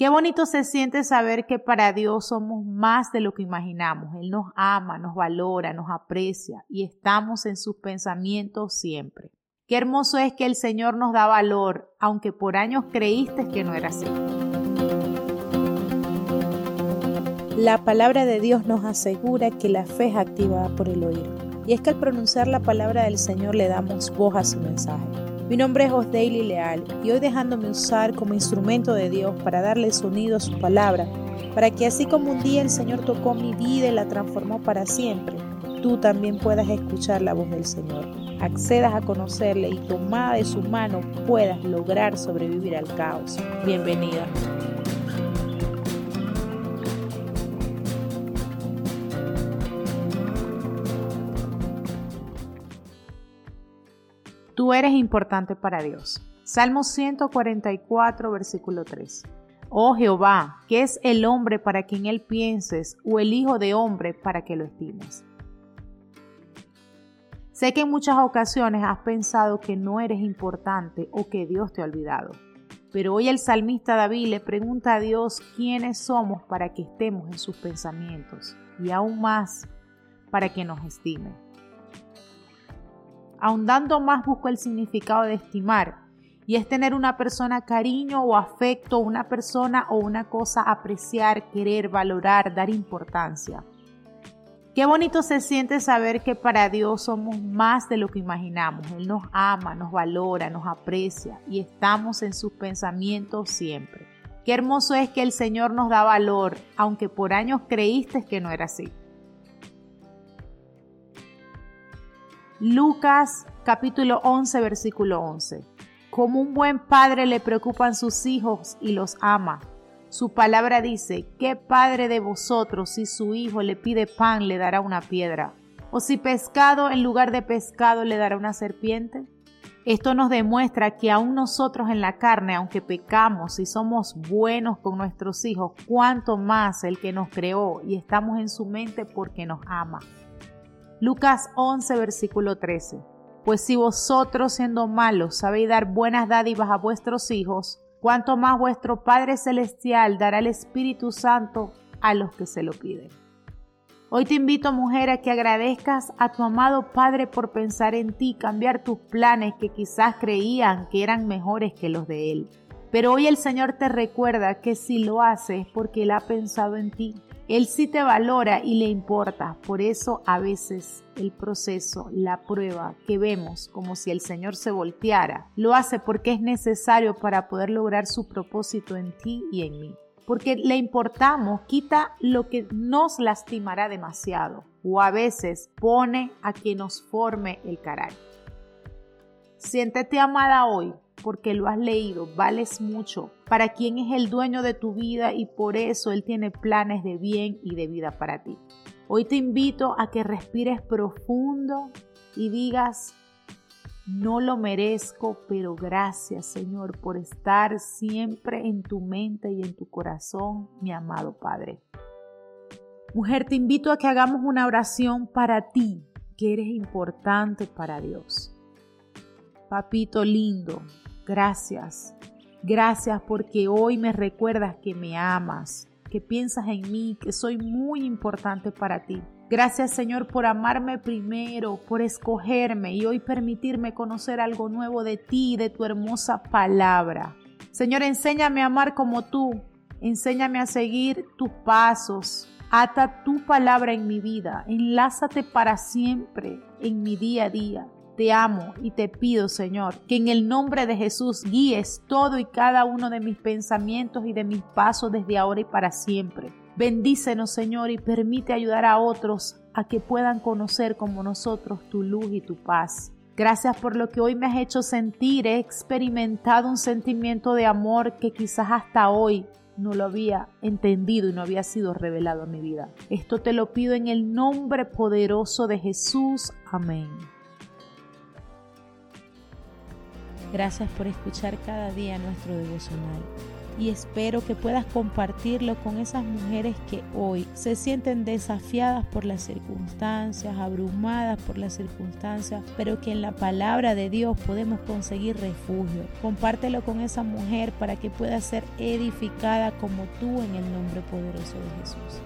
Qué bonito se siente saber que para Dios somos más de lo que imaginamos. Él nos ama, nos valora, nos aprecia y estamos en sus pensamientos siempre. Qué hermoso es que el Señor nos da valor, aunque por años creíste que no era así. La palabra de Dios nos asegura que la fe es activada por el oír. Y es que al pronunciar la palabra del Señor le damos voz a su mensaje. Mi nombre es Osdaily Leal y hoy dejándome usar como instrumento de Dios para darle sonido a su palabra, para que así como un día el Señor tocó mi vida y la transformó para siempre, tú también puedas escuchar la voz del Señor, accedas a conocerle y tomada de su mano puedas lograr sobrevivir al caos. Bienvenida. Tú eres importante para Dios. Salmo 144, versículo 3. Oh Jehová, ¿qué es el hombre para quien él pienses o el hijo de hombre para que lo estimes? Sé que en muchas ocasiones has pensado que no eres importante o que Dios te ha olvidado. Pero hoy el salmista David le pregunta a Dios quiénes somos para que estemos en sus pensamientos y aún más para que nos estime ahondando más busco el significado de estimar, y es tener una persona cariño o afecto, una persona o una cosa apreciar, querer, valorar, dar importancia. Qué bonito se siente saber que para Dios somos más de lo que imaginamos. Él nos ama, nos valora, nos aprecia y estamos en sus pensamientos siempre. Qué hermoso es que el Señor nos da valor, aunque por años creíste que no era así. Lucas capítulo 11 versículo 11. Como un buen padre le preocupan sus hijos y los ama. Su palabra dice, ¿qué padre de vosotros si su hijo le pide pan le dará una piedra? ¿O si pescado en lugar de pescado le dará una serpiente? Esto nos demuestra que aún nosotros en la carne, aunque pecamos y somos buenos con nuestros hijos, cuanto más el que nos creó y estamos en su mente porque nos ama. Lucas 11, versículo 13. Pues si vosotros siendo malos sabéis dar buenas dádivas a vuestros hijos, cuanto más vuestro Padre Celestial dará el Espíritu Santo a los que se lo piden. Hoy te invito, mujer, a que agradezcas a tu amado Padre por pensar en ti, cambiar tus planes que quizás creían que eran mejores que los de Él. Pero hoy el Señor te recuerda que si lo haces porque Él ha pensado en ti, él sí te valora y le importa. Por eso a veces el proceso, la prueba que vemos como si el Señor se volteara, lo hace porque es necesario para poder lograr su propósito en ti y en mí. Porque le importamos, quita lo que nos lastimará demasiado o a veces pone a que nos forme el carácter. Siéntete amada hoy porque lo has leído, vales mucho para quien es el dueño de tu vida y por eso Él tiene planes de bien y de vida para ti. Hoy te invito a que respires profundo y digas, no lo merezco, pero gracias Señor por estar siempre en tu mente y en tu corazón, mi amado Padre. Mujer, te invito a que hagamos una oración para ti, que eres importante para Dios. Papito lindo, Gracias. Gracias porque hoy me recuerdas que me amas, que piensas en mí, que soy muy importante para ti. Gracias Señor por amarme primero, por escogerme y hoy permitirme conocer algo nuevo de ti y de tu hermosa palabra. Señor, enséñame a amar como tú, enséñame a seguir tus pasos. Ata tu palabra en mi vida, enlázate para siempre en mi día a día. Te amo y te pido, Señor, que en el nombre de Jesús guíes todo y cada uno de mis pensamientos y de mis pasos desde ahora y para siempre. Bendícenos, Señor, y permite ayudar a otros a que puedan conocer como nosotros tu luz y tu paz. Gracias por lo que hoy me has hecho sentir. He experimentado un sentimiento de amor que quizás hasta hoy no lo había entendido y no había sido revelado en mi vida. Esto te lo pido en el nombre poderoso de Jesús. Amén. Gracias por escuchar cada día nuestro devocional. y espero que puedas compartirlo con esas mujeres que hoy se sienten desafiadas por las circunstancias, abrumadas por las circunstancias, pero que en la palabra de Dios podemos conseguir refugio. Compártelo con esa mujer para que pueda ser edificada como tú en el nombre poderoso de Jesús.